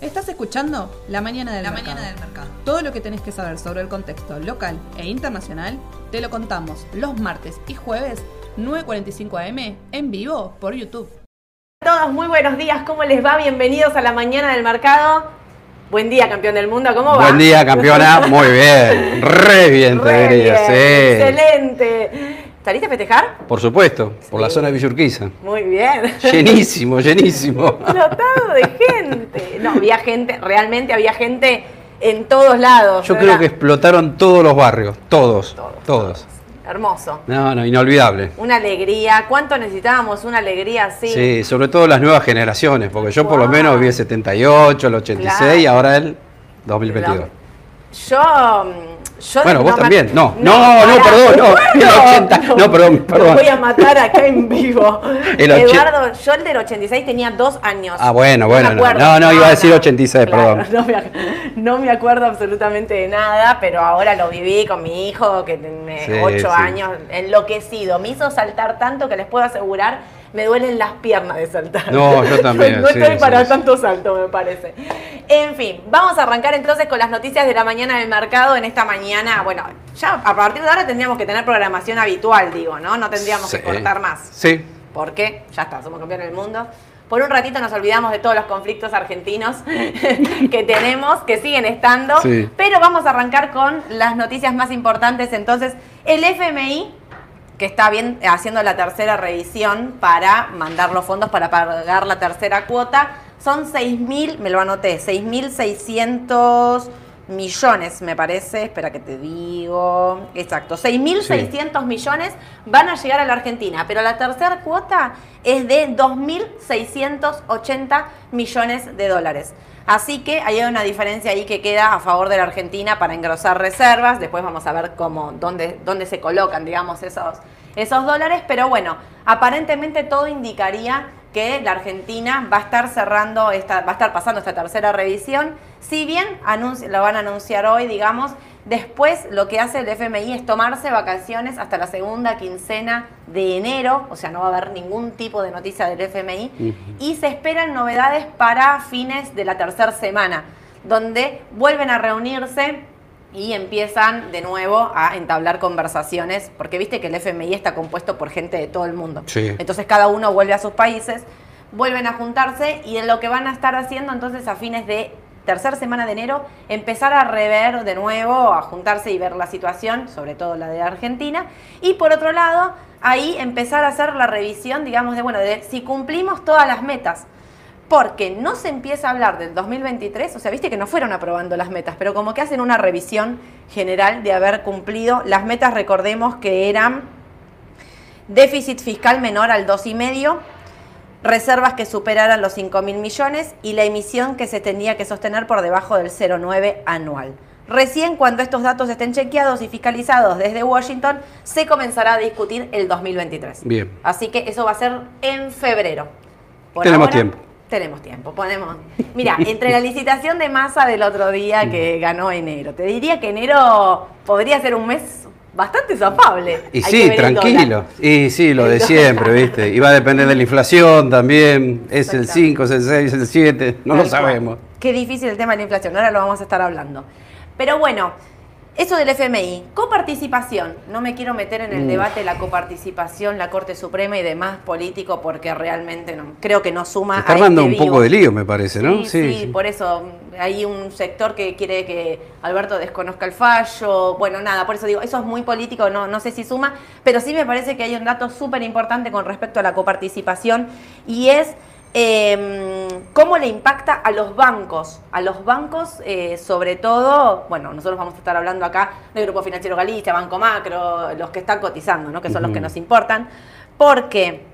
Estás escuchando La Mañana del, La mercado. Mañana del Mercado. Todo lo que tenés que saber sobre el contexto local e internacional te lo contamos los martes y jueves 9.45 am en vivo por YouTube. todos, muy buenos días, ¿cómo les va? Bienvenidos a la mañana del mercado. Buen día, campeón del mundo, ¿cómo va? Buen día, campeona. Muy bien. Re bien, te Re diría. bien, Sí. Excelente. ¿Saliste a festejar? Por supuesto, por la zona de Villurquiza. Muy bien. Llenísimo, llenísimo. Explotado de gente. No, había gente, realmente había gente en todos lados. Yo creo que explotaron todos los barrios. Todos. Todos, Todos. Hermoso. No, no, inolvidable. Una alegría. ¿Cuánto necesitábamos una alegría así? Sí, sobre todo las nuevas generaciones, porque yo por lo menos vi el 78, el 86 Claro. y ahora el 2022. Yo. Yo Bueno, vos también. No, no, no, pará. perdón, no. El Bueno, 80 no, perdón, perdón. voy a matar acá en vivo. El Eduardo, yo el del 86 tenía dos años. Ah, bueno, bueno, no. No, no, iba a decir nada. 86, perdón. No me, ac- no me acuerdo absolutamente de nada, pero ahora lo viví con mi hijo, que tiene Sí, 8 sí. años, enloquecido. Me hizo saltar tanto que les puedo asegurar. Me duelen las piernas de saltar. No, yo también, no estoy sí, para sí. tanto salto, me parece. En fin, vamos a arrancar entonces con las noticias de la mañana del mercado. En esta mañana, bueno, ya a partir de ahora tendríamos que tener programación habitual, digo, ¿no? No tendríamos Sí. que cortar más. Sí. Porque ya está, somos campeones del mundo. Por un ratito nos olvidamos de todos los conflictos argentinos que tenemos, que siguen estando. Sí. Pero vamos a arrancar con las noticias más importantes. Entonces, el FMI, que está bien haciendo la tercera revisión para mandar los fondos para pagar la tercera cuota, son 6.000, me lo anoté, 6.600 millones, me parece. Espera que te digo. Exacto, 6.600 millones van a llegar a la Argentina, pero la tercera cuota es de 2.680 millones de dólares. Así que hay una diferencia ahí que queda a favor de la Argentina para engrosar reservas. Después vamos a ver cómo, dónde, dónde se colocan, digamos, esos, esos dólares. Pero bueno, aparentemente todo indicaría que la Argentina va a estar cerrando, esta, va a estar pasando esta tercera revisión. Si bien lo van a anunciar hoy, digamos, después lo que hace el FMI es tomarse vacaciones hasta la segunda quincena de enero, o sea, no va a haber ningún tipo de noticia del FMI, y se esperan novedades para fines de la tercera semana, donde vuelven a reunirse y empiezan de nuevo a entablar conversaciones, porque viste que el FMI está compuesto por gente de todo el mundo. Sí. Entonces cada uno vuelve a sus países, vuelven a juntarse y en lo que van a estar haciendo entonces a fines de tercera semana de enero, empezar a rever de nuevo, a juntarse y ver la situación, sobre todo la de Argentina. Y por otro lado, ahí empezar a hacer la revisión, digamos, de, bueno, de si cumplimos todas las metas. Porque no se empieza a hablar del 2023, o sea, viste que no fueron aprobando las metas, pero como que hacen una revisión general de haber cumplido las metas, recordemos que eran déficit fiscal menor al 2,5, reservas que superaran los 5 mil millones y la emisión que se tenía que sostener por debajo del 0,9 anual. Recién cuando estos datos estén chequeados y fiscalizados desde Washington, se comenzará a discutir el 2023. Bien. Así que eso va a ser en febrero. Por Tenemos ahora, tiempo. Tenemos tiempo, ponemos. Mira, entre la licitación de masa del otro día que ganó enero, te diría que enero podría ser un mes bastante zafable. Y sí, tranquilo. Y sí, lo de siempre, ¿viste? Y va a depender de la inflación también. Es el Exactamente. 5, es el 6, es el 7. No lo cual. sabemos. Qué difícil el tema de la inflación, ahora lo vamos a estar hablando. Pero bueno, eso del FMI, coparticipación. No me quiero meter en el Mm. debate de la coparticipación, la Corte Suprema y demás político, porque realmente no, creo que no suma. Se está armando este un poco de lío, me parece, ¿no? Sí, sí, por eso mm, hay un sector que quiere que Alberto desconozca el fallo. Bueno, nada, por eso digo, eso es muy político, no, no sé si suma, pero sí me parece que hay un dato súper importante con respecto a la coparticipación y es eh, cómo le impacta a los bancos. A los bancos, eh, sobre todo, bueno, nosotros vamos a estar hablando acá del Grupo Financiero Galicia, Banco Macro, los que están cotizando, ¿no? que son los que nos importan, porque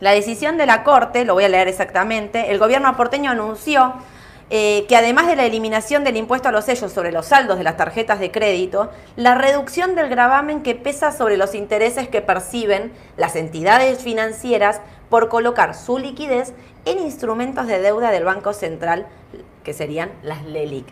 la decisión de la Corte, lo voy a leer exactamente, el gobierno porteño anunció eh, que además de la eliminación del impuesto a los sellos sobre los saldos de las tarjetas de crédito, la reducción del gravamen que pesa sobre los intereses que perciben las entidades financieras por colocar su liquidez en instrumentos de deuda del Banco Central, que serían las LELIC.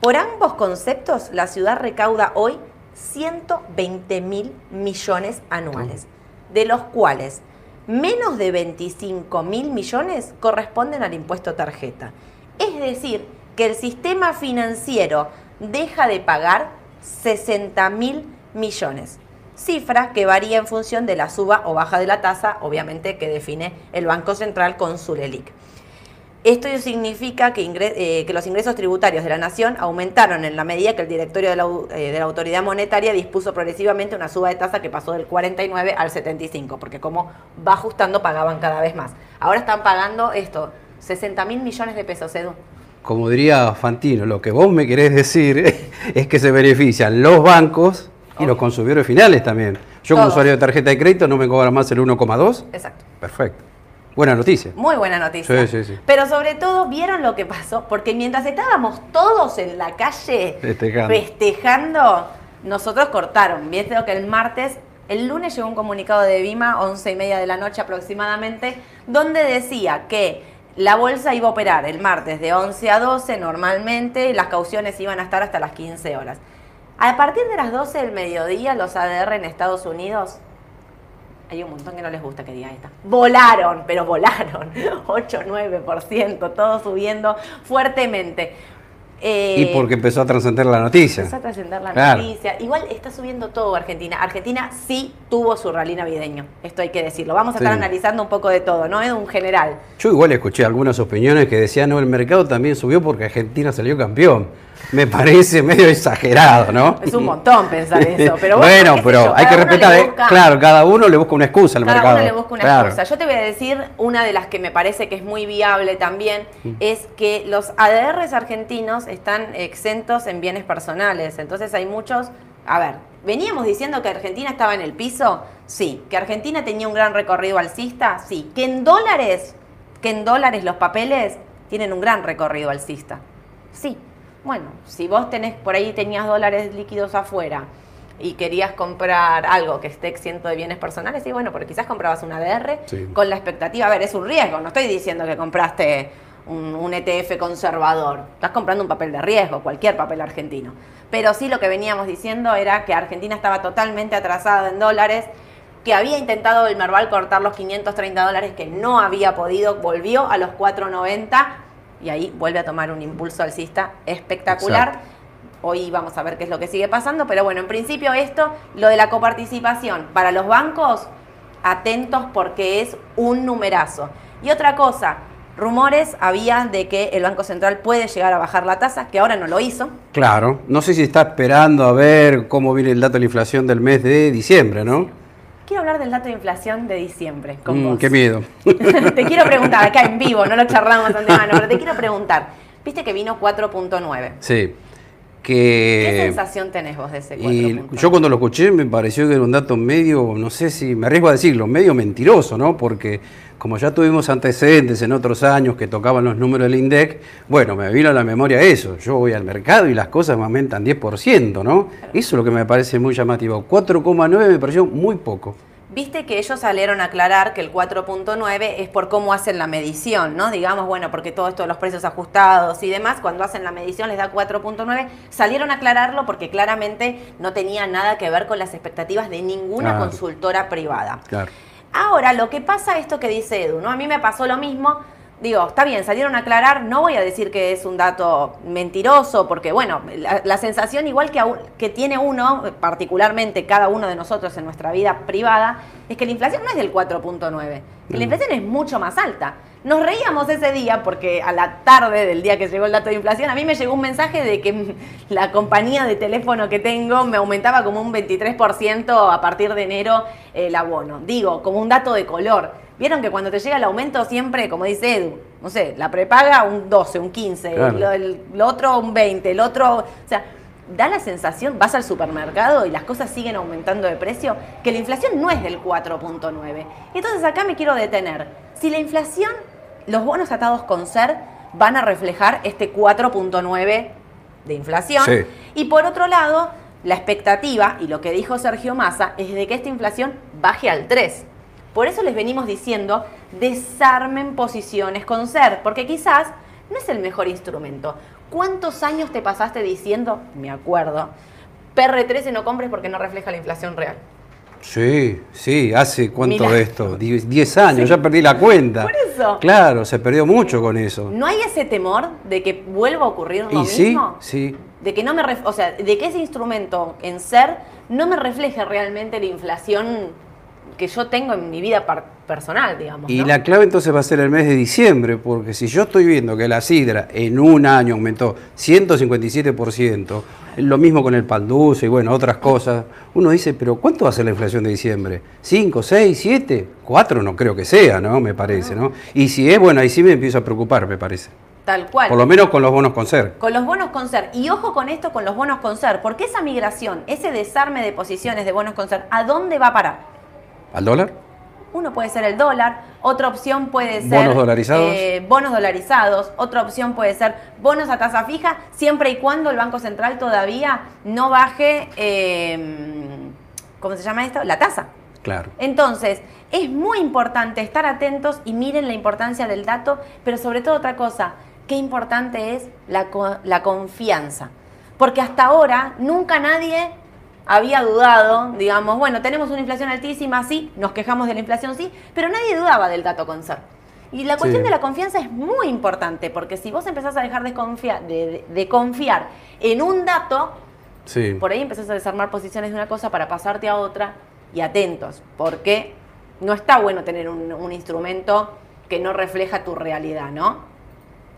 Por ambos conceptos, la ciudad recauda hoy 120 mil millones anuales, de los cuales menos de 25 mil millones corresponden al impuesto tarjeta. Es decir, que el sistema financiero deja de pagar 60 mil millones. Cifra que varía en función de la suba o baja de la tasa, obviamente que define el Banco Central con su LELIC. Esto significa que, eh, que, los ingresos tributarios de la Nación aumentaron en la medida que el directorio de la, eh, de la, Autoridad Monetaria dispuso progresivamente una suba de tasa que pasó del 49 al 75, porque como va ajustando pagaban cada vez más. Ahora están pagando esto, 60 mil millones de pesos, Edu. Como diría Fantino, lo que vos me querés decir es que se benefician los bancos y los consumidores finales también. Yo como usuario de tarjeta de crédito no me cobra más el 1,2. Exacto. Perfecto. Buena noticia. Muy buena noticia. Sí, sí, sí. Pero sobre todo, ¿vieron lo que pasó? Porque mientras estábamos todos en la calle festejando, nosotros cortaron. Vieron que el martes, el lunes llegó un comunicado de Vima, once y media de la noche aproximadamente, donde decía que la bolsa iba a operar el martes de 11 a 12 normalmente, las cauciones iban a estar hasta las 15 horas. A partir de las 12 del mediodía, los ADR en Estados Unidos hay un montón que no les gusta que diga esta. Volaron, pero volaron. 8, 9%, todo subiendo fuertemente. Eh, y porque empezó a trascender la noticia. Empezó a trascender la noticia. Igual está subiendo todo Argentina. Argentina sí tuvo su rally navideño, esto hay que decirlo. Vamos a estar analizando un poco de todo, no es un general. Yo igual escuché algunas opiniones que decían, no, el mercado también subió porque Argentina salió campeón me parece medio exagerado, ¿no? Es un montón pensar eso, pero bueno, pero hay que respetar, claro, cada uno le busca una excusa al cada mercado. Cada uno le busca una excusa. Yo te voy a decir, una de las que me parece que es muy viable también, mm. es que los ADRs argentinos están exentos en bienes personales, entonces hay muchos, a ver, veníamos diciendo que Argentina estaba en el piso, sí, que Argentina tenía un gran recorrido alcista, sí, que en dólares, que en dólares los papeles tienen un gran recorrido alcista, sí, bueno, si vos tenés por ahí tenías dólares líquidos afuera y querías comprar algo que esté exento de bienes personales, sí, bueno, porque quizás comprabas una ADR con la expectativa, a ver, es un riesgo, no estoy diciendo que compraste un, un, ETF conservador, estás comprando un papel de riesgo, cualquier papel argentino. Pero sí lo que veníamos diciendo era que Argentina estaba totalmente atrasada en dólares, que había intentado el Merval cortar los 530 dólares, que no había podido, volvió a los 490 y ahí vuelve a tomar un impulso alcista espectacular. Hoy vamos a ver qué es lo que sigue pasando, pero bueno, en principio esto, lo de la coparticipación para los bancos, atentos porque es un numerazo. Y otra cosa, rumores había de que el Banco Central puede llegar a bajar la tasa, que ahora no lo hizo. Claro, no sé si está esperando a ver cómo viene el dato de la inflación del mes de diciembre, ¿no? Quiero hablar del dato de inflación de diciembre con mm, Qué miedo. te quiero preguntar, acá en vivo, no lo charlamos antemano, pero te quiero preguntar. Viste que vino 4.9. Sí. ¿Qué sensación tenés vos de ese 4.9? Yo cuando lo escuché me pareció que era un dato medio, no sé si me arriesgo a decirlo, medio mentiroso, ¿no? Porque como ya tuvimos antecedentes en otros años que tocaban los números del INDEC, bueno, me vino a la memoria eso. Yo voy al mercado y las cosas me aumentan 10%, ¿no? Eso es lo que me parece muy llamativo. 4,9 me pareció muy poco. Viste que ellos salieron a aclarar que el 4.9 es por cómo hacen la medición, ¿no? Digamos, bueno, porque todo esto de los precios ajustados y demás, cuando hacen la medición les da 4.9. Salieron a aclararlo porque claramente no tenía nada que ver con las expectativas de ninguna consultora privada. Claro. Ahora, lo que pasa, esto que dice Edu, ¿no? A mí me pasó lo mismo. Digo, está bien, salieron a aclarar, no voy a decir que es un dato mentiroso, porque bueno, la, sensación igual que, que tiene uno, particularmente cada uno de nosotros en nuestra vida privada, es que la inflación no es del 4.9, la inflación es mucho más alta. Nos reíamos ese día porque a la tarde del día que llegó el dato de inflación, a mí me llegó un mensaje de que la compañía de teléfono que tengo me aumentaba como un 23% a partir de enero el abono. Digo, como un dato de color. Vieron que cuando te llega el aumento siempre, como dice Edu, no sé, la prepaga un 12, un 15, lo, otro un 20, el otro, o sea, da la sensación, vas al supermercado y las cosas siguen aumentando de precio, que la inflación no es del 4.9. Entonces acá me quiero detener. Si la inflación, los bonos atados con ser van a reflejar este 4.9 de inflación. Y por otro lado, la expectativa, y lo que dijo Sergio Massa, es de que esta inflación baje al 3. Por eso les venimos diciendo, desarmen posiciones con ser, porque quizás no es el mejor instrumento. ¿Cuántos años te pasaste diciendo, me acuerdo, PR13 no compres porque no refleja la inflación real? Sí, sí, hace cuánto Mirá. de esto, 10 años, ya perdí la cuenta. Por eso. Claro, se perdió mucho con eso. ¿No hay ese temor de que vuelva a ocurrir lo y sí, mismo? sí. De que no me o sea, de que ese instrumento en ser no me refleje realmente la inflación que yo tengo en mi vida personal, digamos. Y ¿no? la clave entonces va a ser el mes de diciembre, porque si yo estoy viendo que la sidra en un año aumentó 157%, es lo mismo con el pan dulce y bueno, otras cosas, uno dice, pero ¿cuánto va a ser la inflación de diciembre? ¿5, 6, 7? 4 no creo que sea, ¿no? Me parece, ¿no? Y si es, bueno, ahí sí me empiezo a preocupar, me parece. Tal cual. Por lo menos con los bonos con ser. Con los bonos con ser. Y ojo con esto, con los bonos con ser. Porque esa migración, ese desarme de posiciones de bonos con ser, ¿a dónde va a parar? ¿Al dólar? Uno puede ser el dólar, otra opción puede ser ¿Bonos dolarizados? eh, bonos dolarizados, otra opción puede ser bonos a tasa fija, siempre y cuando el Banco Central todavía no baje, eh, ¿cómo se llama esto? La tasa. Claro. Entonces, es muy importante estar atentos y miren la importancia del dato, pero sobre todo otra cosa, qué importante es la, la confianza. Porque hasta ahora nunca nadie había dudado, digamos, bueno, tenemos una inflación altísima, sí, nos quejamos de la inflación, sí, pero nadie dudaba del dato con ser. Y la cuestión Sí. de la confianza es muy importante, porque si vos empezás a dejar de, confia- de- de- de confiar en un dato, Sí. por ahí empezás a desarmar posiciones de una cosa para pasarte a otra y atentos, porque no está bueno tener un, un instrumento que no refleja tu realidad, ¿no?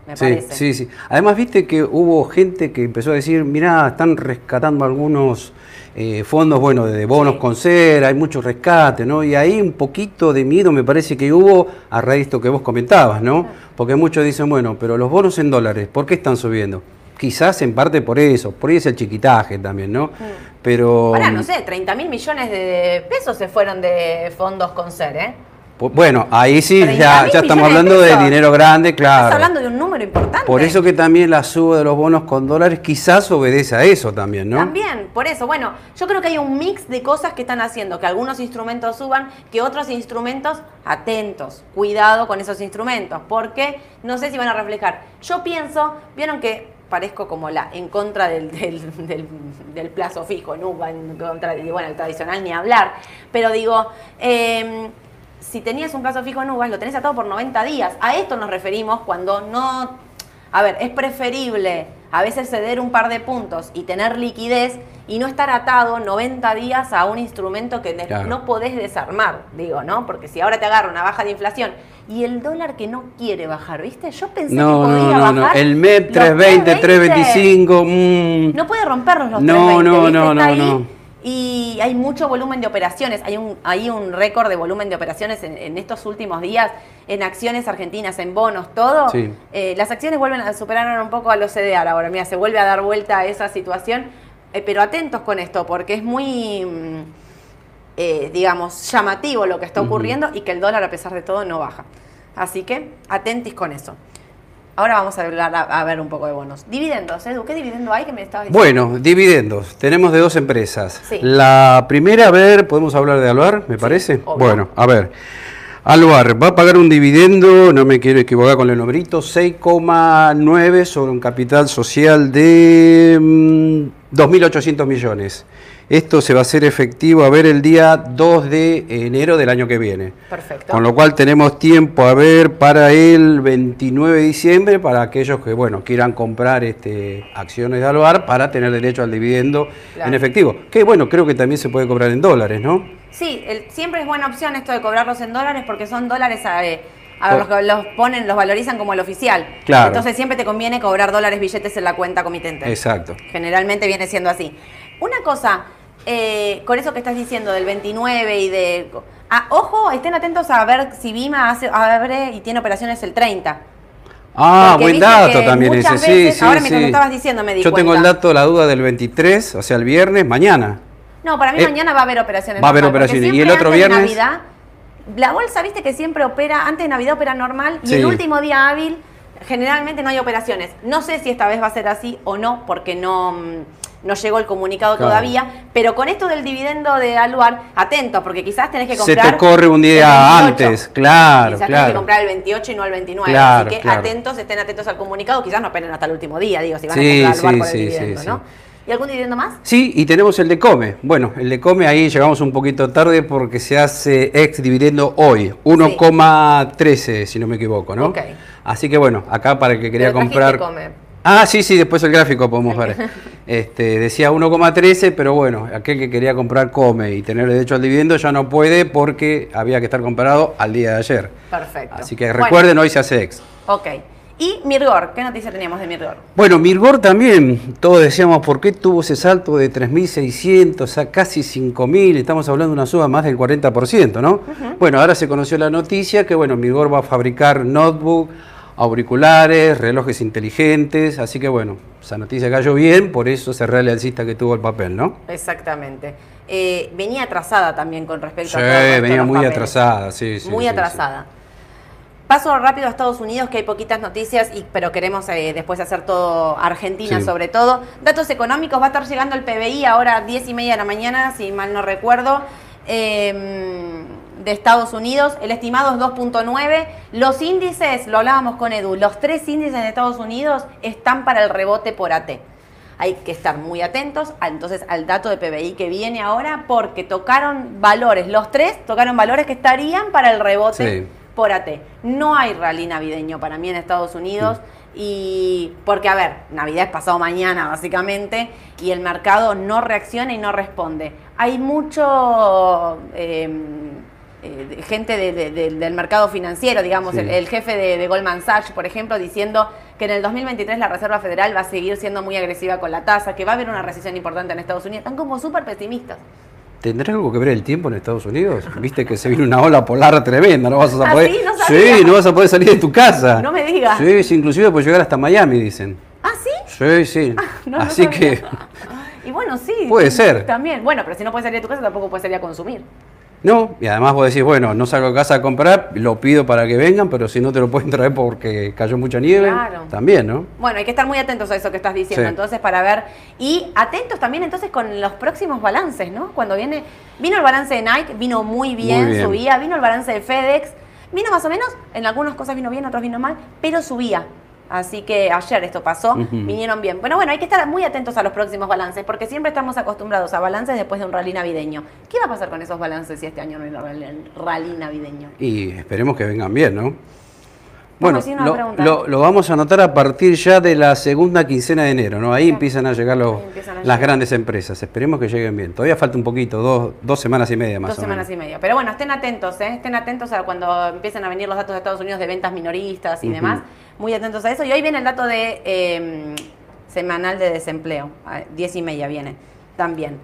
Me Sí, parece. sí, sí. Además, viste que hubo gente que empezó a decir, mirá, están rescatando algunos eh, fondos, bueno, de bonos Sí. con ser, hay mucho rescate, ¿no? Y ahí un poquito de miedo me parece que hubo a raíz de esto que vos comentabas, ¿no? Porque muchos dicen, bueno, pero los bonos en dólares, ¿por qué están subiendo? Quizás en parte por eso, por ahí es el chiquitaje también, ¿no? Pero... Ahora, no sé, 30 mil millones de pesos se fueron de fondos con ser, ¿eh? Bueno, ahí sí 30.000 ya, ya estamos de hablando de dinero grande, Estás claro. hablando de un número importante. Por eso que también la suba de los bonos con dólares quizás obedece a eso también, ¿no? También, por eso, bueno, yo creo que hay un mix de cosas que están haciendo, que algunos instrumentos suban, que otros instrumentos, atentos, cuidado con esos instrumentos, porque no sé si van a reflejar. Yo pienso, vieron que parezco como la en contra del, del, del- del plazo fijo, ¿no? En contra de, bueno, el tradicional ni hablar, pero digo, eh, si tenías un plazo fijo en uvas, lo tenés atado por 90 días. A esto nos referimos cuando no... A ver, es preferible a veces ceder un par de puntos y tener liquidez y no estar atado 90 días a un instrumento que Claro. no podés desarmar, digo, ¿no? Porque si ahora te agarra una baja de inflación y el dólar que no quiere bajar, ¿viste? Yo pensé No, que no, podía no, no. bajar. El MEP los 320, 320. 325. mm. No puede romperlos los No, 320, no, ¿viste? no, no, no. Y hay mucho volumen de operaciones. Hay un, hay un récord de volumen de operaciones en, en estos últimos días, en acciones argentinas, en bonos, todo. Sí. Eh, las acciones vuelven a superar un poco a los CDR ahora. Mira, se vuelve a dar vuelta a esa situación. Eh, pero atentos con esto, porque es muy, mm, eh, digamos, llamativo lo que está ocurriendo y que el dólar, a pesar de todo, no baja. Así que atentis con eso. Ahora vamos a hablar a, a ver un poco de bonos. Dividendos, Edu, ¿qué dividendo hay que me estabas diciendo? Bueno, dividendos. Tenemos de dos empresas. Sí. La primera, a ver, podemos hablar de Aluar, me parece. obvio. Bueno, a ver. Aluar va a pagar un dividendo, no me quiero equivocar con el numerito, 6,9 sobre un capital social de mm, 2.800 millones. Esto se va a hacer efectivo a ver el día 2 de enero del año que viene. Perfecto. Con lo cual tenemos tiempo a ver para el 29 de diciembre para aquellos que bueno quieran comprar este, acciones de Aluar para tener derecho al dividendo Claro. en efectivo. Que bueno, creo que también se puede cobrar en dólares, ¿no? Sí, el- siempre es buena opción esto de cobrarlos en dólares porque son dólares eh, a, a los que los ponen, los valorizan como el oficial. Claro. Entonces siempre te conviene cobrar dólares billetes en la cuenta comitente. Exacto. Generalmente viene siendo así. Una cosa, eh, con eso que estás diciendo del 29 y de... Ah, ojo, estén atentos a ver si Vima hace, abre y tiene operaciones el 30. Ah, Porque buen dato también ese, muchas sí, veces- sí, ahora sí. lo estabas diciendo me di Yo tengo el dato, la duda del 23, o sea, el viernes, mañana. No, para mí Eh, mañana va a haber operaciones. va a haber operaciones. ¿Y el otro viernes? Navidad, la bolsa, viste que siempre opera, antes de Navidad opera normal y el último día hábil generalmente no hay operaciones. No sé si esta vez va a ser así o no, porque no, mm, no llegó el comunicado Claro. todavía. Pero con esto del dividendo de Aluar, atento, porque quizás tenés que Se comprar. te corre un día el 28. antes, claro, Quizás tenés que claro. comprar el 28 y no el 29. Claro, así que claro. atentos, estén atentos al comunicado. Quizás no esperen hasta el último día, digo, si van Sí, a comprar Aluar sí, por el sí, dividendo, ¿no? ¿Y algún dividendo más? Sí, y tenemos el de Come. Bueno, el de Come ahí llegamos un poquito tarde porque se hace ex dividendo hoy, 1,13 si no me equivoco, ¿no? Ok. Así que bueno, acá para el que quería comprar... Come. Ah, sí, sí, después el gráfico podemos ver. Este, decía 1,13, pero bueno, aquel que quería comprar Come y tener derecho al dividendo ya no puede porque había que estar comprado al día de ayer. Perfecto. Así que Bueno, recuerden, hoy se hace ex. Ok. Y Mirgor, ¿qué noticia teníamos de Mirgor? Bueno, Mirgor también, todos decíamos, ¿por qué tuvo ese salto de 3.600 a casi 5.000? Estamos hablando de una suba más del 40%, ¿no? Bueno, ahora se conoció la noticia que, bueno, Mirgor va a fabricar notebook, auriculares, relojes inteligentes, así que, bueno, esa noticia cayó bien, por eso se el alcista que tuvo el papel, ¿no? Exactamente. Eh, venía atrasada también con respecto Sí, a de venía muy papeles. atrasada, sí, sí. Muy sí, atrasada. Paso rápido a Estados Unidos, que hay poquitas noticias, y, pero queremos eh, después hacer todo Argentina Sí. sobre todo. Datos económicos, va a estar llegando el PBI ahora a 10 y media de la mañana, si mal no recuerdo, eh, de Estados Unidos. El estimado es 2.9. Los índices, lo hablábamos con Edu, los tres índices de Estados Unidos están para el rebote por AT. Hay que estar muy atentos a- entonces al dato de PBI que viene ahora porque tocaron valores, los tres tocaron valores que estarían para el rebote Sí. por AT. No hay rally navideño para mí en Estados Unidos. Y porque, a ver, Navidad es pasado mañana, básicamente, y el mercado no reacciona y no responde. Hay mucho eh, eh, gente de- de- de- del mercado financiero, digamos, Sí. el, el jefe de, Goldman Sachs, por ejemplo, diciendo que en el 2023 la Reserva Federal va a seguir siendo muy agresiva con la tasa, que va a haber una recesión importante en Estados Unidos. Están como súper pesimistas. ¿Tendrá algo que ver el tiempo en Estados Unidos? Viste que se viene una ola polar tremenda, no vas a ¿Ah, poder. sí? No sabía. sí, no vas a poder salir de tu casa. No me digas. Sí, sí, inclusive puedes llegar hasta Miami, dicen. ¿Ah, sí? Sí, sí. No, no Así que Y bueno, sí. Puede ser. También. Bueno, pero si no puedes salir de tu casa, tampoco puedes salir a consumir. No, y además vos decís, bueno, no salgo a casa a comprar, lo pido para que vengan, pero si no te lo pueden traer porque cayó mucha nieve, Claro. también, ¿no? Bueno, hay que estar muy atentos a eso que estás diciendo, Sí. entonces, para ver. Y atentos también, entonces, con los próximos balances, ¿no? Cuando viene. Vino el balance de Nike, vino muy bien, Muy bien. subía. Vino el balance de FedEx, vino más o menos, en algunas cosas vino bien, otras vino mal, pero subía. Así que ayer esto pasó, vinieron bien. Bueno, bueno, hay que estar muy atentos a los próximos balances, porque siempre estamos acostumbrados a balances después de un rally navideño. ¿Qué va a pasar con esos balances si este año no hay rally- rally navideño? Y esperemos que vengan bien, ¿no? Bueno, lo, lo- lo vamos a anotar a partir ya de la segunda quincena de enero, ¿no? Ahí empiezan a llegar los- empiezan a las llegar. grandes empresas. Esperemos que lleguen bien. Todavía falta un poquito, dos, dos semanas y media más Dos o semanas menos. y media. Pero bueno, estén atentos, ¿eh? Estén atentos a cuando empiecen a venir los datos de Estados Unidos de ventas minoristas y demás. Muy atentos a eso. Y hoy viene el dato de eh, semanal de desempleo. A 10 y media viene también.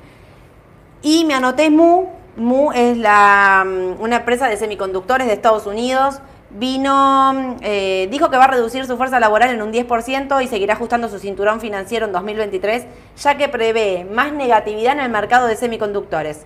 Y me anoté Mu. Mu es la, mm, una empresa de semiconductores de Estados Unidos. Vino, eh, dijo que va a reducir su fuerza laboral en un 10% y seguirá ajustando su cinturón financiero en 2023, ya que prevé más negatividad en el mercado de semiconductores.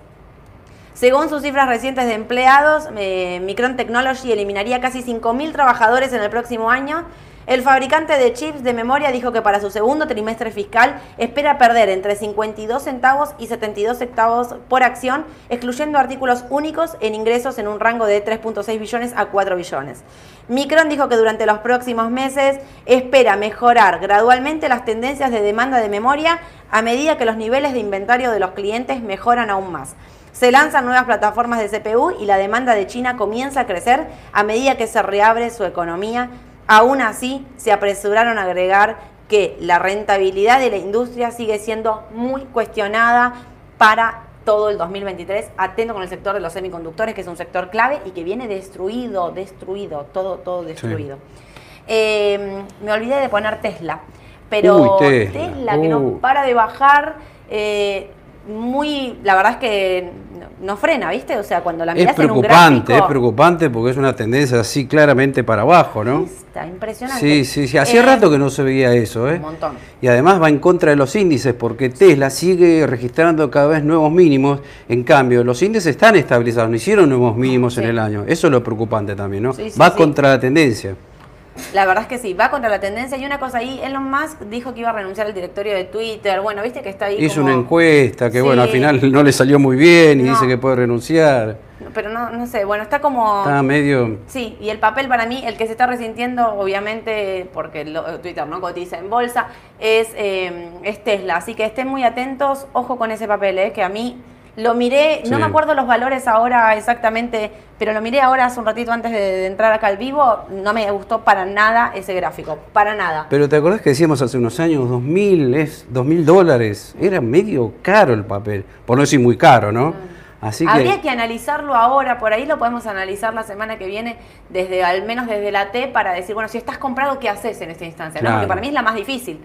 Según sus cifras recientes de empleados, eh, Micron Technology eliminaría casi 5.000 trabajadores en el próximo año. El fabricante de chips de memoria dijo que para su segundo trimestre fiscal espera perder entre 52 centavos y 72 centavos por acción, excluyendo artículos únicos en ingresos en un rango de 3.6 billones a 4 billones. Micron dijo que durante los próximos meses espera mejorar gradualmente las tendencias de demanda de memoria a medida que los niveles de inventario de los clientes mejoran aún más. Se lanzan nuevas plataformas de CPU y la demanda de China comienza a crecer a medida que se reabre su economía. Aún así, se apresuraron a agregar que la rentabilidad de la industria sigue siendo muy cuestionada para todo el 2023. Atento con el sector de los semiconductores, que es un sector clave y que viene destruido, destruido, todo, todo destruido. Eh, me olvidé de poner Tesla, pero Uy, Tesla. Tesla, que no Uh. para de bajar. eh, muy, la verdad es que no, no frena, ¿viste? O sea, cuando la Es miras en un preocupante, es preocupante porque es una tendencia así claramente para abajo, ¿no? Está impresionante. Sí, sí, sí. Hacía Eh, rato que no se veía eso, ¿eh? Un montón. Y además va en contra de los índices porque Tesla sigue registrando cada vez nuevos mínimos. En cambio, los índices están estabilizados, no hicieron nuevos mínimos en el año. Eso es lo preocupante también, ¿no? Sí, sí, va contra la tendencia. La verdad es que sí, va contra la tendencia. Y una cosa ahí, Elon Musk dijo que iba a renunciar al directorio de Twitter. Bueno, viste que está ahí. Hizo como- una encuesta que, Sí. bueno, al final no le salió muy bien y No. dice que puede renunciar. Pero no, no sé, bueno, está como. Está medio. Sí, y el papel para mí, el que se está resintiendo, obviamente, porque lo- Twitter no cotiza en bolsa, es, eh, es Tesla. Así que estén muy atentos, ojo con ese papel, eh, que a mí lo miré, no me acuerdo los valores ahora exactamente, pero lo miré ahora hace un ratito antes de, de entrar acá al vivo, no me gustó para nada ese gráfico, para nada. Pero ¿te acordás que decíamos hace unos años, 2000, es 2000 dólares? Era medio caro el papel, por no decir muy caro, ¿no? Así que... Habría que analizarlo ahora, por ahí lo podemos analizar la semana que viene, desde al menos desde la T, para decir, bueno, si estás comprado, ¿qué haces en esta instancia? ¿no? Claro. Porque para mí es la más difícil.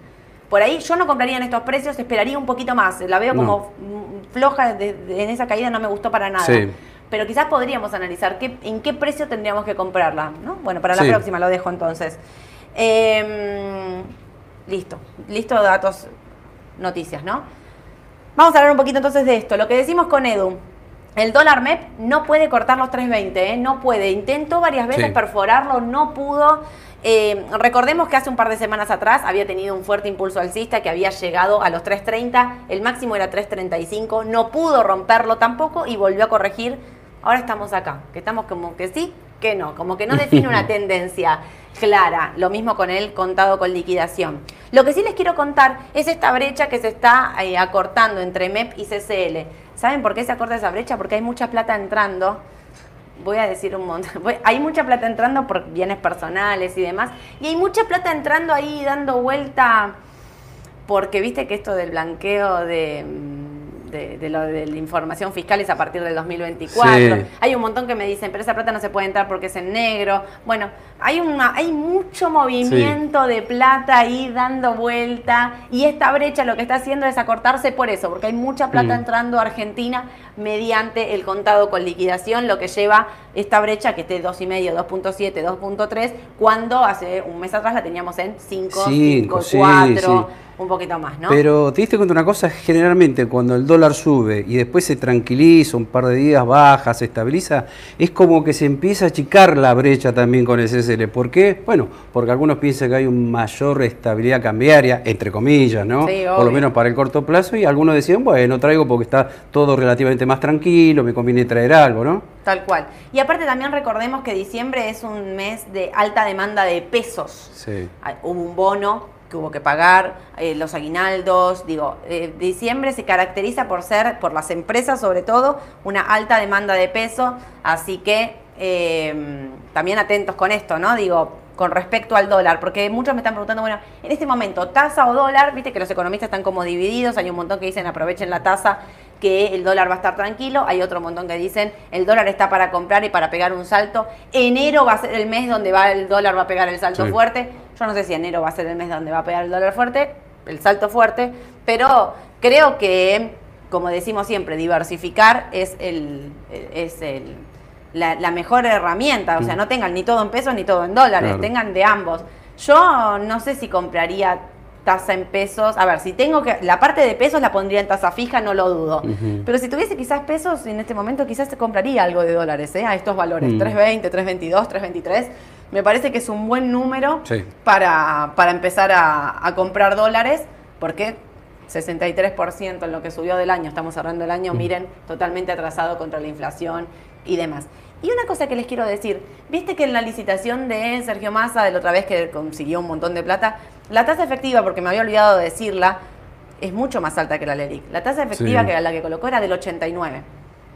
Por ahí yo no compraría en estos precios, esperaría un poquito más. La veo como mm, floja de- de- en esa caída, no me gustó para nada. Sí. Pero quizás podríamos analizar qué, en qué precio tendríamos que comprarla. ¿no? Bueno, para la Sí. próxima lo dejo entonces. Em, listo, listo datos, noticias, ¿no? Vamos a hablar un poquito entonces de esto. Lo que decimos con Edu. El dólar MEP no puede cortar los 3.20, ¿eh? no puede. Intentó varias veces Sí. perforarlo, no pudo. Eh, recordemos que hace un par de semanas atrás había tenido un fuerte impulso alcista que había llegado a los 3.30, el máximo era 3.35, no pudo romperlo tampoco y volvió a corregir. Ahora estamos acá, que estamos como que sí, que no, como que no define una tendencia clara. Lo mismo con el contado con liquidación. Lo que sí les quiero contar es esta brecha que se está eh, acortando entre MEP y CCL. ¿Saben por qué se acorta esa brecha? Porque hay mucha plata entrando. Voy a decir un montón. Hay mucha plata entrando por bienes personales y demás. Y hay mucha plata entrando ahí dando vuelta. Porque viste que esto del blanqueo de, mm, de, de lo de la información fiscal es a partir del 2024. Sí. Hay un montón que me dicen, pero esa plata no se puede entrar porque es en negro. Bueno, hay, una, hay mucho movimiento de plata ahí dando vuelta y esta brecha lo que está haciendo es acortarse por eso, porque hay mucha plata Mm. entrando a Argentina mediante el contado con liquidación, lo que lleva esta brecha que esté 2,5, 2.7, 2.3, cuando hace un mes atrás la teníamos en 5, 5, Cinco, sí, 4, sí. Un poquito más, ¿no? Pero te diste cuenta una cosa, generalmente cuando el dólar sube y después se tranquiliza, un par de días baja, se estabiliza, es como que se empieza a achicar la brecha también con el CSL. ¿Por qué? Bueno, porque algunos piensan que hay una mayor estabilidad cambiaria, entre comillas, ¿no? Sí, Por lo menos para el corto plazo, y algunos decían, bueno, traigo porque está todo relativamente más tranquilo, me conviene traer algo, ¿no? Tal cual. Y aparte también recordemos que diciembre es un mes de alta demanda de pesos. Sí. Ah, Hubo un bono que hubo que pagar, eh, los aguinaldos, digo, eh, diciembre se caracteriza por ser, por las empresas sobre todo, una alta demanda de peso, así que eh, también atentos con esto, ¿no? Digo, con respecto al dólar, porque muchos me están preguntando, bueno, en este momento, tasa o dólar, viste que los economistas están como divididos, hay un montón que dicen aprovechen la tasa, que el dólar va a estar tranquilo, hay otro montón que dicen el dólar está para comprar y para pegar un salto, enero va a ser el mes donde va el dólar va a pegar el salto Sí. fuerte, yo no sé si enero va a ser el mes donde va a pegar el dólar fuerte, el salto fuerte, pero creo que, como decimos siempre, diversificar es el, es el, la, la mejor herramienta, o sea, no tengan ni todo en pesos ni todo en dólares, Claro. tengan de ambos. Yo no sé si compraría tasa en pesos, a ver, si tengo que, la parte de pesos la pondría en tasa fija, no lo dudo, pero si tuviese quizás pesos en este momento, quizás compraría algo de dólares, ¿eh? a estos valores, Mm. 320, 322, 323, me parece que es un buen número Sí. para, para empezar a, a comprar dólares, porque 63% en lo que subió del año, estamos cerrando el año, miren, totalmente atrasado contra la inflación y demás. Y una cosa que les quiero decir, viste que en la licitación de Sergio Massa, de la otra vez que consiguió un montón de plata, la tasa efectiva, porque me había olvidado de decirla, es mucho más alta que la LELIC. La tasa efectiva Sí. que la que colocó era del 89.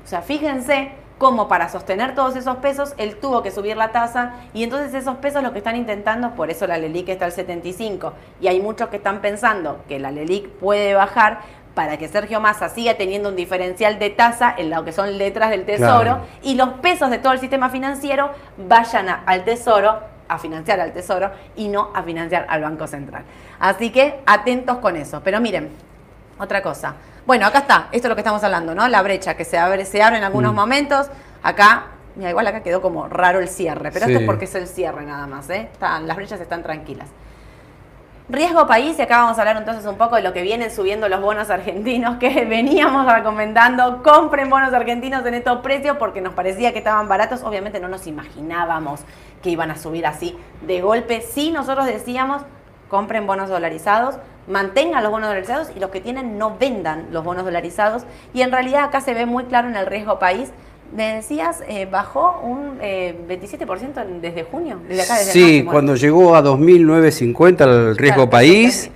O sea, fíjense cómo para sostener todos esos pesos, él tuvo que subir la tasa y entonces esos pesos lo que están intentando, por eso la LELIC está al 75 y hay muchos que están pensando que la LELIC puede bajar para que Sergio Massa siga teniendo un diferencial de tasa en lo que son letras del tesoro Claro. y los pesos de todo el sistema financiero vayan a- al tesoro, a financiar al tesoro y no a financiar al Banco Central. Así que atentos con eso. Pero miren, otra cosa. Bueno, acá está, esto es lo que estamos hablando, ¿no? La brecha que se abre, se abre en algunos Mm. momentos. Acá, mira, igual acá quedó como raro el cierre, pero esto es porque es el cierre nada más, ¿eh? Están- las brechas están tranquilas. Riesgo país, y acá vamos a hablar entonces un poco de lo que vienen subiendo los bonos argentinos, que veníamos recomendando, compren bonos argentinos en estos precios porque nos parecía que estaban baratos, obviamente no nos imaginábamos que iban a subir así de golpe, sí nosotros decíamos, compren bonos dolarizados, mantengan los bonos dolarizados y los que tienen no vendan los bonos dolarizados, y en realidad acá se ve muy claro en el riesgo país, me decías, eh, bajó un eh, 27% desde junio, desde acá, desde Sí, cuando llegó a 2.950 el riesgo Claro, país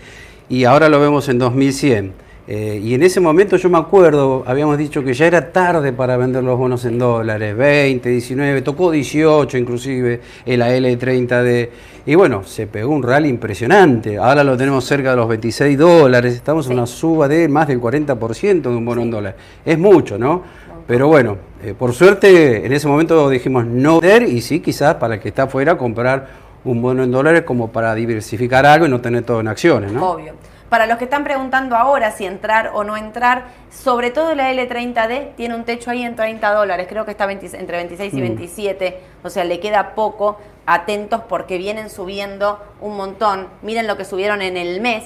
y ahora lo vemos en 2100. Eh, y en ese momento yo me acuerdo, habíamos dicho que ya era tarde para vender los bonos en dólares, 20, 19, tocó 18 inclusive, el AL30D. Y bueno, se pegó un rally impresionante. Ahora lo tenemos cerca de los 26 dólares, estamos en Sí. una suba de más del 40% de un bono en dólares. Es mucho, ¿no? Pero bueno, eh, por suerte en ese momento dijimos no vender y sí, quizás para el que está afuera comprar un bono en dólares como para diversificar algo y no tener todo en acciones, ¿no? Obvio. Para los que están preguntando ahora si entrar o no entrar, sobre todo la L30D tiene un techo ahí en 30 dólares, creo que está 20 entre 26 y Mm. 27, o sea, le queda poco. Atentos porque vienen subiendo un montón. Miren lo que subieron en el mes.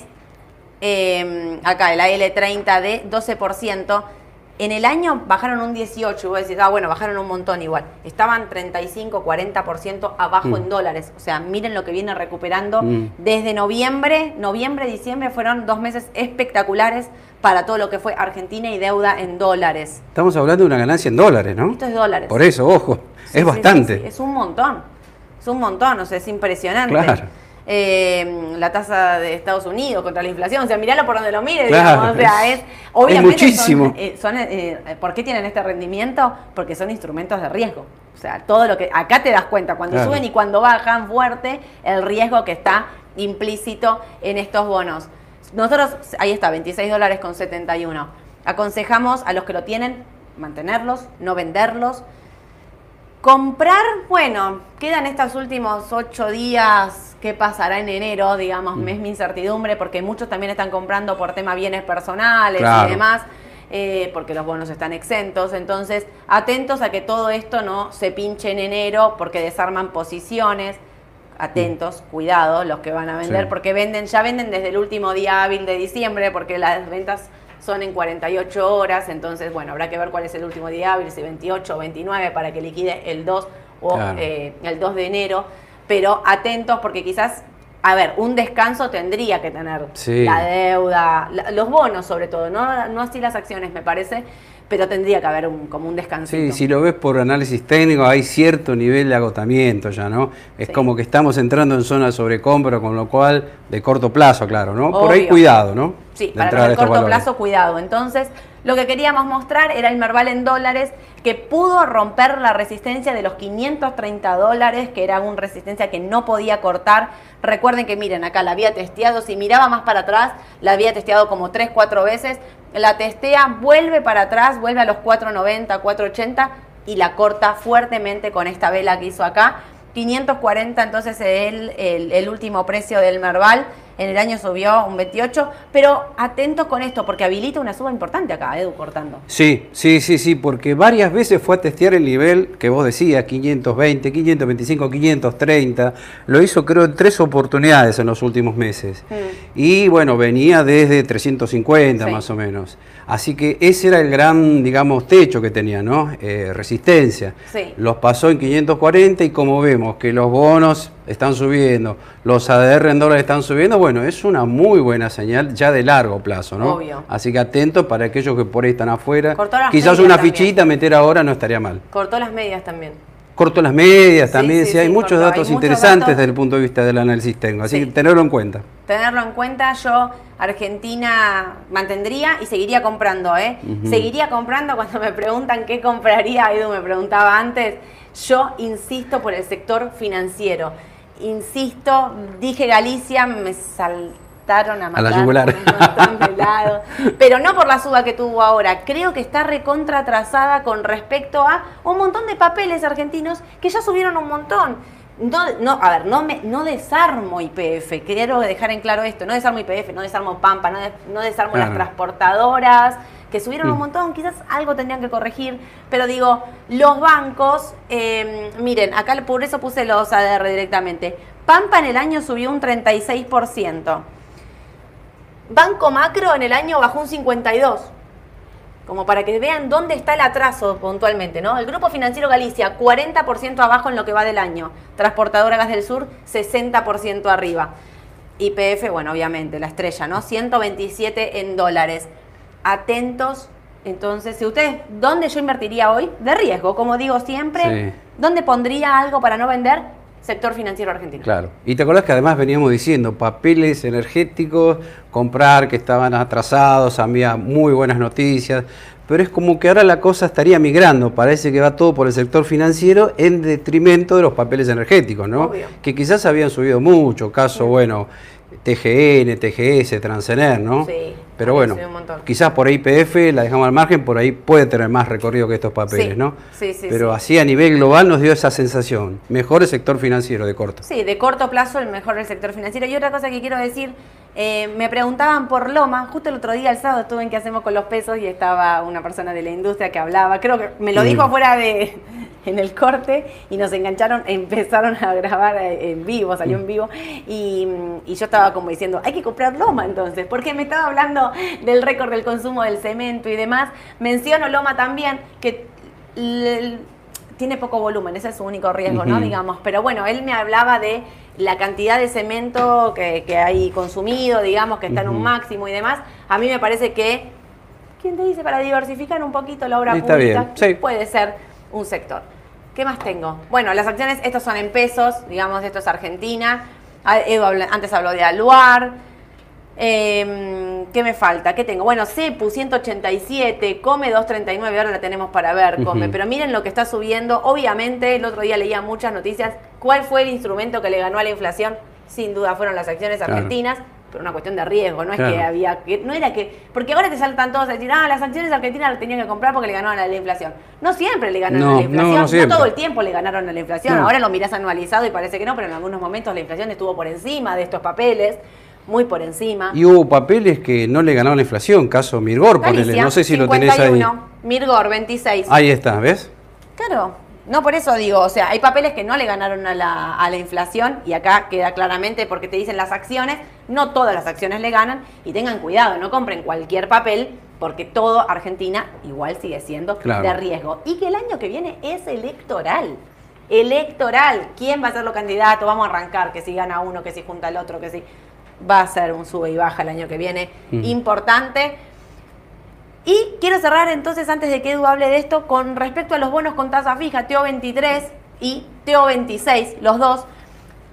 Eh, acá, la L30D, 12%. En el año bajaron un 18, y vos decís, ah, bueno, bajaron un montón igual. Estaban 35, 40% abajo Mm. en dólares. O sea, miren lo que viene recuperando. Mm. Desde noviembre, noviembre, diciembre fueron dos meses espectaculares para todo lo que fue Argentina y deuda en dólares. Estamos hablando de una ganancia en dólares, ¿no? Esto es dólares. Por eso, ojo, Sí, es sí, bastante. sí, Es un montón. Es un montón, o sea, es impresionante. Claro. Eh, la tasa de Estados Unidos contra la inflación, o sea, miralo por donde lo mire, Claro, digamos, o sea, es- es, obviamente es muchísimo. son, eh, son, eh, ¿por qué tienen este rendimiento? Porque son instrumentos de riesgo. O sea, todo lo que acá te das cuenta cuando Claro. suben y cuando bajan fuerte el riesgo que está implícito en estos bonos. Nosotros, ahí está, 26 dólares con 71. Aconsejamos a los que lo tienen mantenerlos, no venderlos. Comprar, bueno, quedan estos últimos ocho días, ¿qué pasará en enero? Digamos, Mm. es mi incertidumbre, porque muchos también están comprando por tema bienes personales Claro. y demás, eh, porque los bonos están exentos. Entonces, atentos a que todo esto no se pinche en enero, porque desarman posiciones. Atentos, cuidado, los que van a vender, Sí. porque venden, ya venden desde el último día hábil de diciembre, porque las ventas son en 48 horas, entonces, bueno, habrá que ver cuál es el último día hábil, si 28 o 29, para que liquide el 2 o Claro. eh, el 2 de enero. Pero atentos, porque quizás, a ver, un descanso tendría que tener Sí. la deuda, la- los bonos sobre todo, no, no así las acciones, me parece, pero tendría que haber un, como un descansito. Sí, si lo ves por análisis técnico, hay cierto nivel de agotamiento ya, ¿no? Es Sí. como que estamos entrando en zona de sobrecompra, con lo cual, de corto plazo, claro, ¿no? Por ahí cuidado, ¿no? Sí, De para el corto valores. plazo, cuidado. Entonces, lo que queríamos mostrar era el Merval en dólares, que pudo romper la resistencia de los 530 dólares, que era una resistencia que no podía cortar. Recuerden que, miren, acá la había testeado, si miraba más para atrás, la había testeado como 3, 4 veces. La testea, vuelve para atrás, vuelve a los 490, 480 y la corta fuertemente con esta vela que hizo acá. 540 entonces el, el, el último precio del Merval. En el año subió un 28, pero atentos con esto porque habilita una suba importante acá, Edu, cortando. Sí, sí, sí, sí, porque varias veces fue a testear el nivel que vos decías, 520, 525, 530. Lo hizo creo en tres oportunidades en los últimos meses. Y bueno, venía desde 350 Sí. más o menos. Así que ese era el gran, digamos, techo que tenía, ¿no? Eh, resistencia. Sí. Los pasó en 540 y como vemos que los bonos están subiendo, los ADR en dólares están subiendo, bueno, es una muy buena señal ya de largo plazo, ¿no? Obvio. Así que atentos para aquellos que por ahí están afuera. Cortó las Quizás medias una también. fichita meter ahora no estaría mal. Cortó las medias también. Corto las medias también, sí, sí, hay muchos. Hay datos muchos interesantes datos. desde el punto de vista del análisis técnico, así Sí. que tenerlo en cuenta. Tenerlo en cuenta, yo Argentina mantendría y seguiría comprando, ¿eh? Seguiría comprando cuando me preguntan qué compraría, Edu me preguntaba antes, yo insisto por el sector financiero. Insisto, dije Galicia, me saltaron a A matar la yugular. un de. Pero no por la suba que tuvo ahora, creo que está recontra atrasada con respecto a un montón de papeles argentinos que ya subieron un montón. No, no, a ver, no, me, no desarmo IPF, quiero dejar en claro esto, no desarmo IPF, no desarmo Pampa, no, de- no desarmo las transportadoras, que subieron un Mm. montón, quizás algo tendrían que corregir, pero digo, los bancos, eh, miren, acá por eso puse los ADR directamente, Pampa en el año subió un 36%, Banco Macro en el año bajó un 52 como para que vean dónde está el atraso puntualmente, ¿no? El Grupo Financiero Galicia, 40% abajo en lo que va del año. Transportadora Gas del Sur, 60% arriba. YPF, bueno, obviamente, la estrella, ¿no? 127 en dólares. Atentos, entonces, si ustedes, ¿dónde yo invertiría hoy? De riesgo, como digo siempre. ¿Dónde pondría algo para no vender? Sector financiero argentino. Claro. Y te acuerdas que además veníamos diciendo papeles energéticos, comprar que estaban atrasados, había muy buenas noticias, pero es como que ahora la cosa estaría migrando, parece que va todo por el sector financiero en detrimento de los papeles energéticos, ¿no? Que quizás habían subido mucho, caso, bueno, TGN, TGS, Transener, ¿no? Sí. Pero bueno, quizás por IPF la dejamos al margen, por ahí puede tener más recorrido que estos papeles, ¿no? Sí, sí. Pero así a nivel global nos dio esa sensación. Mejor el sector financiero de corto. Sí, de corto plazo el mejor el sector financiero. Y otra cosa que quiero decir, eh, me preguntaban por Loma, justo el otro día, el sábado, estuve en qué hacemos con los pesos y estaba una persona de la industria que hablaba, creo que me lo dijo mm. afuera de, en el corte y nos engancharon, empezaron a grabar eh, en vivo, salió en vivo y, yo estaba como diciendo, hay que comprar Loma entonces, porque me estaba hablando del récord del consumo del cemento y demás. Menciono Loma también, que tiene poco volumen, ese es su único riesgo, ¿no? Digamos, pero bueno, él me hablaba de la cantidad de cemento que, hay consumido, digamos, que está en un máximo y demás. A mí me parece que, ¿quién te dice para diversificar un poquito la obra pública? Puede ser un sector. ¿Qué más tengo? Bueno, las acciones, estos son en pesos, digamos, esto es Argentina. Ah, antes habló de Aluar. Em, ¿Qué me falta? ¿Qué tengo? Bueno, CEPU 187, Come 239, ahora la tenemos para ver, Come. Pero miren lo que está subiendo. Obviamente, el otro día leía muchas noticias. ¿Cuál fue el instrumento que le ganó a la inflación? Sin duda fueron las acciones argentinas por una cuestión de riesgo, no es que había que, no era que, porque ahora te saltan todos a decir, ah, las acciones argentinas las tenían que comprar porque le ganaron a la inflación. No siempre le ganaron a la inflación, no, todo el tiempo le ganaron a la inflación. Ahora lo mirás anualizado y parece que no, pero en algunos momentos la inflación estuvo por encima de estos papeles muy por encima. Y hubo papeles que no le ganaron la inflación, caso Mirgor, ponele, no sé si lo tenés ahí. Mirgor, 26. Ahí está, ¿ves? Claro, no, por eso digo, o sea, hay papeles que no le ganaron a la, a la, inflación y acá queda claramente porque te dicen las acciones, no todas las acciones le ganan y tengan cuidado, no compren cualquier papel porque todo Argentina igual sigue siendo de riesgo. Y que el año que viene es electoral. Electoral. ¿Quién va a ser los candidato? Vamos a arrancar, que si gana uno, que si junta el otro, que si va a ser un sube y baja el año que viene importante y quiero cerrar entonces, antes de que Edu hable de esto, con respecto a los bonos con tasa fija, TO23 y TO26, los dos.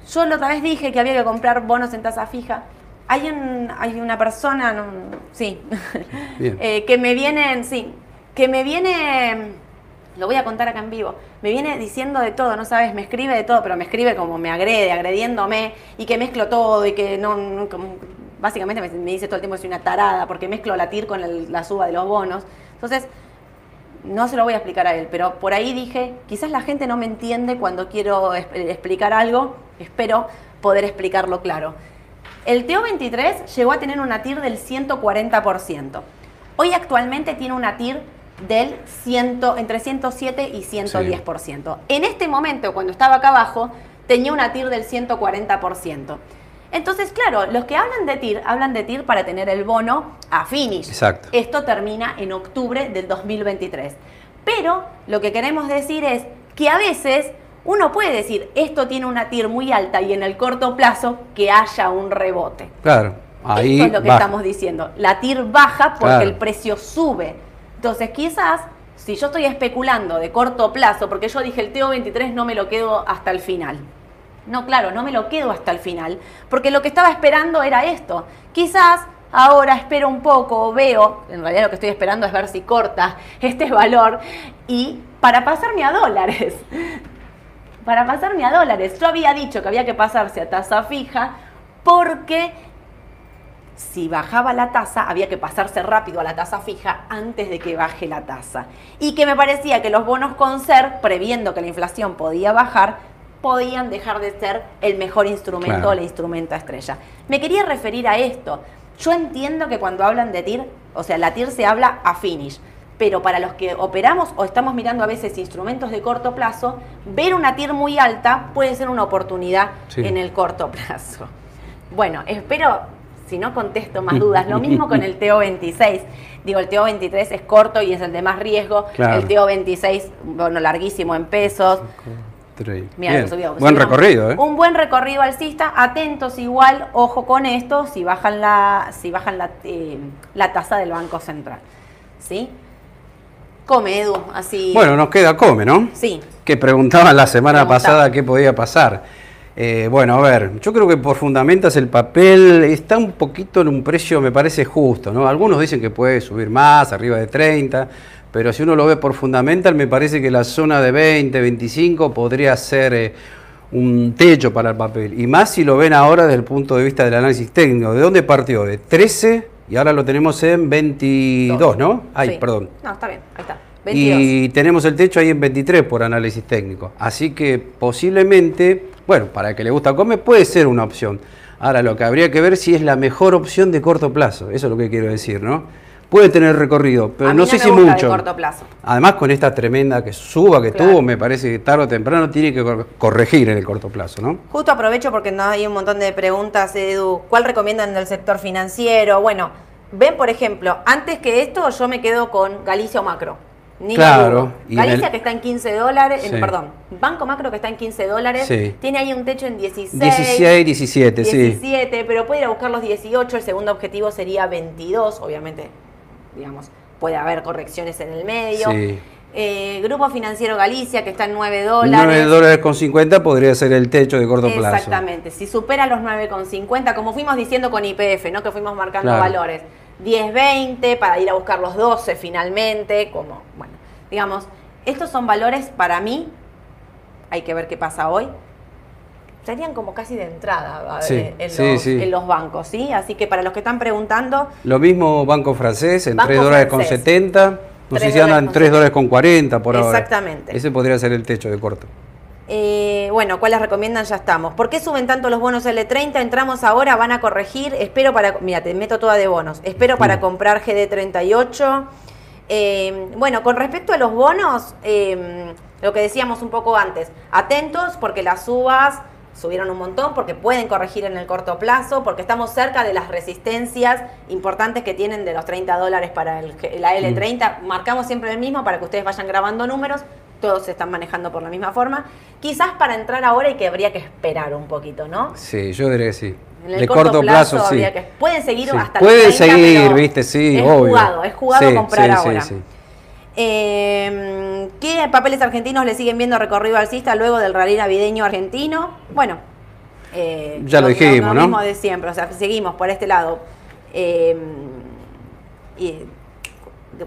Yo la otra vez dije que había que comprar bonos en tasa fija. Hay, un, hay una persona, sí, eh, que me viene, sí, que me viene, lo voy a contar acá en vivo, me viene diciendo de todo, no sabes, me escribe de todo, pero me escribe como me agrede, agrediéndome y que mezclo todo y que no, básicamente me, dice todo el tiempo que soy una tarada porque mezclo la TIR con la suba de los bonos. Entonces, no se lo voy a explicar a él, pero por ahí dije, quizás la gente no me entiende cuando quiero explicar algo, espero poder explicarlo claro. El TO23 llegó a tener una TIR del 140%. Hoy actualmente tiene una TIR del 100, entre 107 y 110%. En este momento, cuando estaba acá abajo, tenía una TIR del 140%. Entonces, claro, los que hablan de TIR, hablan de TIR para tener el bono a finish. Exacto. Esto termina en octubre del 2023. Pero lo que queremos decir es que a veces uno puede decir, esto tiene una TIR muy alta y en el corto plazo que haya un rebote. Claro. Ahí Esto es lo que estamos diciendo. La TIR baja porque el precio sube. Entonces, quizás si yo estoy especulando de corto plazo, porque yo dije el TO23 no me lo quedo hasta el final. No, claro, no me lo quedo hasta el final, porque lo que estaba esperando era esto. Quizás ahora espero un poco, veo, en realidad lo que estoy esperando es ver si corta este valor y para pasarme a dólares. Para pasarme a dólares. Yo había dicho que había que pasarse a tasa fija porque si bajaba la tasa, había que pasarse rápido a la tasa fija antes de que baje la tasa. Y que me parecía que los bonos con ser, previendo que la inflación podía bajar, podían dejar de ser el mejor instrumento o la instrumenta estrella. Me quería referir a esto. Yo entiendo que cuando hablan de TIR, o sea, la TIR se habla a finish, pero para los que operamos o estamos mirando a veces instrumentos de corto plazo, ver una TIR muy alta puede ser una oportunidad en el corto plazo. Bueno, espero si no contesto más dudas. Lo mismo con el TO26. Digo, el TO23 es corto y es el de más riesgo. Claro. El TO26, bueno, larguísimo en pesos. Mira, subió, Buen recorrido, ¿eh? Un buen recorrido alcista. Atentos igual, ojo con esto, si bajan la, si bajan la, eh, la tasa del Banco Central. ¿Sí? Come, Edu, así. Bueno, nos queda come, ¿no? Sí. Que preguntaban la semana Preguntaba. pasada qué podía pasar. Eh, bueno, a ver, yo creo que por fundamentas el papel está un poquito en un precio, me parece justo, ¿no? Algunos dicen que puede subir más, arriba de 30, pero si uno lo ve por fundamental, me parece que la zona de 20, 25 podría ser eh, un techo para el papel. Y más si lo ven ahora desde el punto de vista del análisis técnico. ¿De dónde partió? De 13 y ahora lo tenemos en 22, ¿no? Ay, Sí. perdón. No, está bien, ahí está. 22. Y tenemos el techo ahí en 23 por análisis técnico. Así que posiblemente, bueno, para el que le gusta comer, puede ser una opción. Ahora, lo que habría que ver si es la mejor opción de corto plazo. Eso es lo que quiero decir, ¿no? Puede tener recorrido, pero A mí no no sé si gusta de mucho. corto plazo. Además, con esta tremenda que suba que Claro. tuvo, me parece que tarde o temprano tiene que cor- corregir en el corto plazo, ¿no? Justo aprovecho porque no hay un montón de preguntas, Edu. ¿Cuál recomiendan del sector financiero? Bueno, ven, por ejemplo, antes que esto, yo me quedo con Galicia o Macro. Ni Claro, y Galicia el- que está en 15 dólares, en- Sí. perdón, Banco Macro que está en 15 dólares, Sí. tiene ahí un techo en 16. 16, 17, sí. 17, pero puede ir a buscar los 18, el segundo objetivo sería 22, obviamente, digamos, puede haber correcciones en el medio. Sí. Eh, Grupo Financiero Galicia, que está en 9 dólares. 9 dólares con 50 podría ser el techo de corto plazo. Exactamente, si supera los 9,50, como fuimos diciendo con IPF, ¿no? que fuimos marcando Claro. valores, 10, 20 para ir a buscar los 12 finalmente, como, bueno, digamos, estos son valores para mí, hay que ver qué pasa hoy, serían como casi de entrada Sí, eh, en, sí, los, sí. en los bancos, ¿sí? Así que para los que están preguntando, Lo mismo Banco Francés en Banco 3 dólares con Francés. 70. No 3 sé si andan dólares con 3 dólares con 40 por ahora. Exactamente. Ese podría ser el techo de corto. Eh, bueno, ¿cuáles recomiendan? Ya estamos. ¿Por qué suben tanto los bonos L30? Entramos ahora, van a corregir. Espero para. Mira, te meto toda de bonos. Espero para comprar GD38. Eh, bueno, con respecto a los bonos, eh, lo que decíamos un poco antes, atentos porque las subas subieron un montón, porque pueden corregir en el corto plazo, porque estamos cerca de las resistencias importantes que tienen de los 30 dólares para el, la L30. Marcamos siempre el mismo para que ustedes vayan grabando números, todos se están manejando por la misma forma. Quizás para entrar ahora y que habría que esperar un poquito, ¿no? Sí, yo diría que sí. En el de corto, corto, plazo, plazo, sí. que. Pueden seguir Sí, hasta pueden los 30, seguir, viste, sí, es obvio. jugado, es jugado Sí, comprar ahora. sí. Eh, ¿Qué papeles argentinos le siguen viendo recorrido alcista luego del rally navideño argentino? Bueno, eh, Ya lo dijimos, ¿no? mismo de siempre, o sea, seguimos por este lado. Eh, y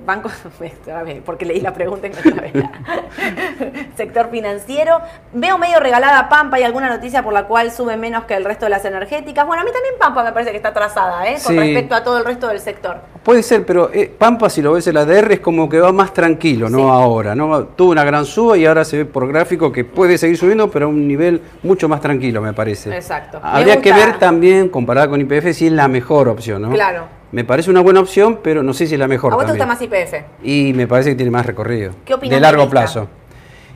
banco, porque leí la pregunta vez. Sector financiero. Veo medio regalada Pampa y alguna noticia por la cual sube menos que el resto de las energéticas. Bueno, a mí también Pampa me parece que está atrasada, ¿eh? Con Sí. respecto a todo el resto del sector. Puede ser, pero eh, Pampa, si lo ves en la DR, es como que va más tranquilo, no Sí. ahora. ¿no? Tuvo una gran suba y ahora se ve por gráfico que puede seguir subiendo, pero a un nivel mucho más tranquilo, me parece. Exacto. Habría que ver también, comparada con IPF, si es la mejor opción, ¿no? Claro. Me parece una buena opción, pero no sé si es la mejor. ¿A vos te gusta más IPF? Y me parece que tiene más recorrido. ¿Qué opinas De de largo Vista? plazo.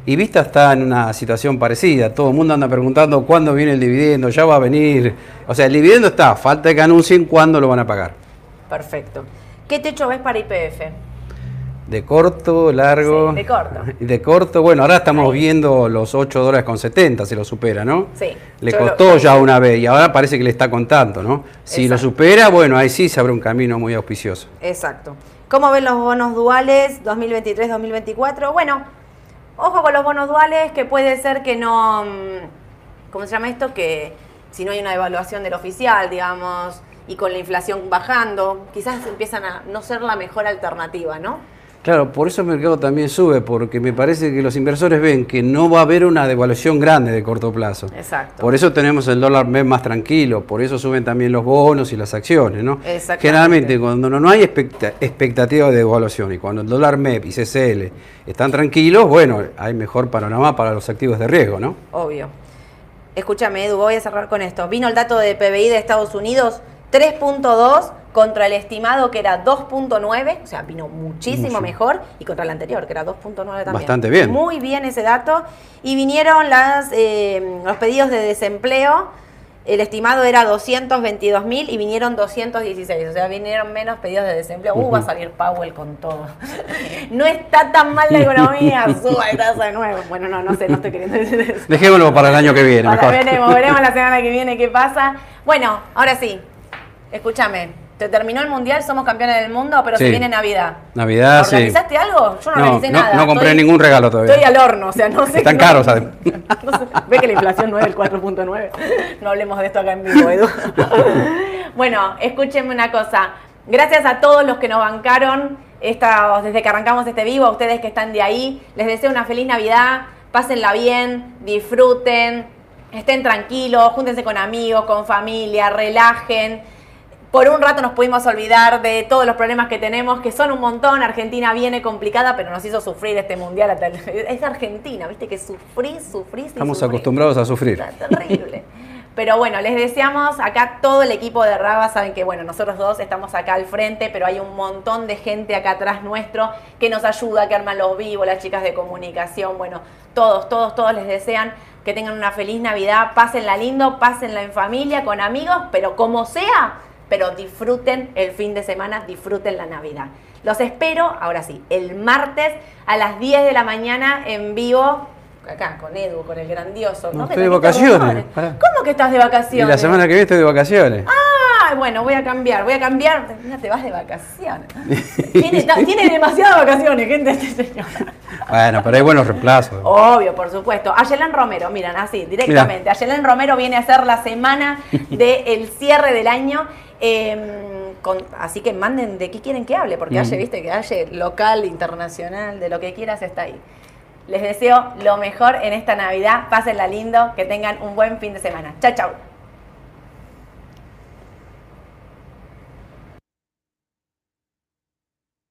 Y Vista está en una situación parecida. Todo el mundo anda preguntando cuándo viene el dividendo, ya va a venir. O sea, el dividendo está, falta que anuncien cuándo lo van a pagar. Perfecto. ¿Qué techo ves para IPF? De corto, largo. Sí, de corto. De corto, bueno, ahora estamos Ahí. viendo los 8 dólares con 70, si lo supera, ¿no? Sí. Le lo- costó ya una vez y ahora parece que le está contando, ¿no? Si lo supera, bueno, ahí sí se abre un camino muy auspicioso. Exacto. ¿Cómo ven los bonos duales 2023-2024? Bueno, ojo con los bonos duales, que puede ser que no. mm, ¿Cómo se llama esto? Que si no hay una devaluación del oficial, digamos, y con la inflación bajando, quizás empiezan a no ser la mejor alternativa, ¿no? Claro, por eso el mercado también sube, porque me parece que los inversores ven que no va a haber una devaluación grande de corto plazo. Exacto. Por eso tenemos el dólar más tranquilo, por eso suben también los bonos y las acciones, ¿no? Exactamente. Generalmente cuando no, no hay expecta- expectativa de devaluación y cuando el dólar MEP y CCL están tranquilos, bueno, hay mejor panorama para los activos de riesgo, ¿no? Obvio. Escúchame, Edu, voy a cerrar con esto. Vino el dato de PBI de Estados Unidos, 3.2 contra el estimado que era 2.9, o sea, vino muchísimo Mucho. mejor, y contra el anterior, que era 2.9 también. Bastante bien. Muy bien ese dato. Y vinieron las, eh, los pedidos de desempleo, el estimado era 222 mil y vinieron 216, o sea, vinieron menos pedidos de desempleo. Uh, va a salir Powell con todo. no está tan mal la economía, suba de tasa de nuevo. Bueno, no, no sé, no estoy queriendo decir eso. Dejémoslo para el año que viene. Ahora veremos, veremos la semana que viene qué pasa. Bueno, ahora sí, escúchame. Se terminó el mundial, somos campeones del mundo, pero Sí. se viene Navidad. Navidad, sí. ¿Organizaste algo? Yo no, No, organicé no- nada. no compré Estoy- ningún regalo todavía. Estoy al horno, o sea, no sé. Están no- caros, además. no sé, Ve que la inflación no es el 4.9. No hablemos de esto acá en vivo, Edu. bueno, escúchenme una cosa. Gracias a todos los que nos bancaron esta, desde que arrancamos este vivo, a ustedes que están de ahí. Les deseo una feliz Navidad. Pásenla bien, disfruten, estén tranquilos, júntense con amigos, con familia, relajen. Por un rato nos pudimos olvidar de todos los problemas que tenemos, que son un montón. Argentina viene complicada, pero nos hizo sufrir este mundial. hasta el- Es Argentina, viste que sufrís, sufrís y Estamos sufrís. acostumbrados a sufrir. Está terrible. Pero bueno, les deseamos acá todo el equipo de Raba, saben que bueno, nosotros dos estamos acá al frente, pero hay un montón de gente acá atrás nuestro que nos ayuda, que arman los vivos, las chicas de comunicación, bueno, todos, todos, todos les desean que tengan una feliz Navidad, pásenla lindo, pásenla en familia, con amigos, pero como sea, pero disfruten el fin de semana, disfruten la Navidad. Los espero, ahora sí, el martes a las 10 de la mañana en vivo, acá con Edu, con el grandioso. No, estoy de vacaciones. ¿Cómo que estás de Y vacaciones? la semana que viene estoy de vacaciones. Ah, bueno, voy a cambiar, voy a cambiar. Mira, te vas de vacaciones. tiene, demasiadas vacaciones, gente, este señor. Bueno, pero hay buenos reemplazos. Obvio, por supuesto. Ayelén Romero, miran, así, directamente. Ayelén Romero viene a hacer la semana del cierre del año. Eh, con- así que manden de qué quieren que hable, porque Mm. Aye, viste que Aye, local, internacional, de lo que quieras, está ahí. Les deseo lo mejor en esta Navidad. Pásenla lindo, que tengan un buen fin de semana. Chao, chao.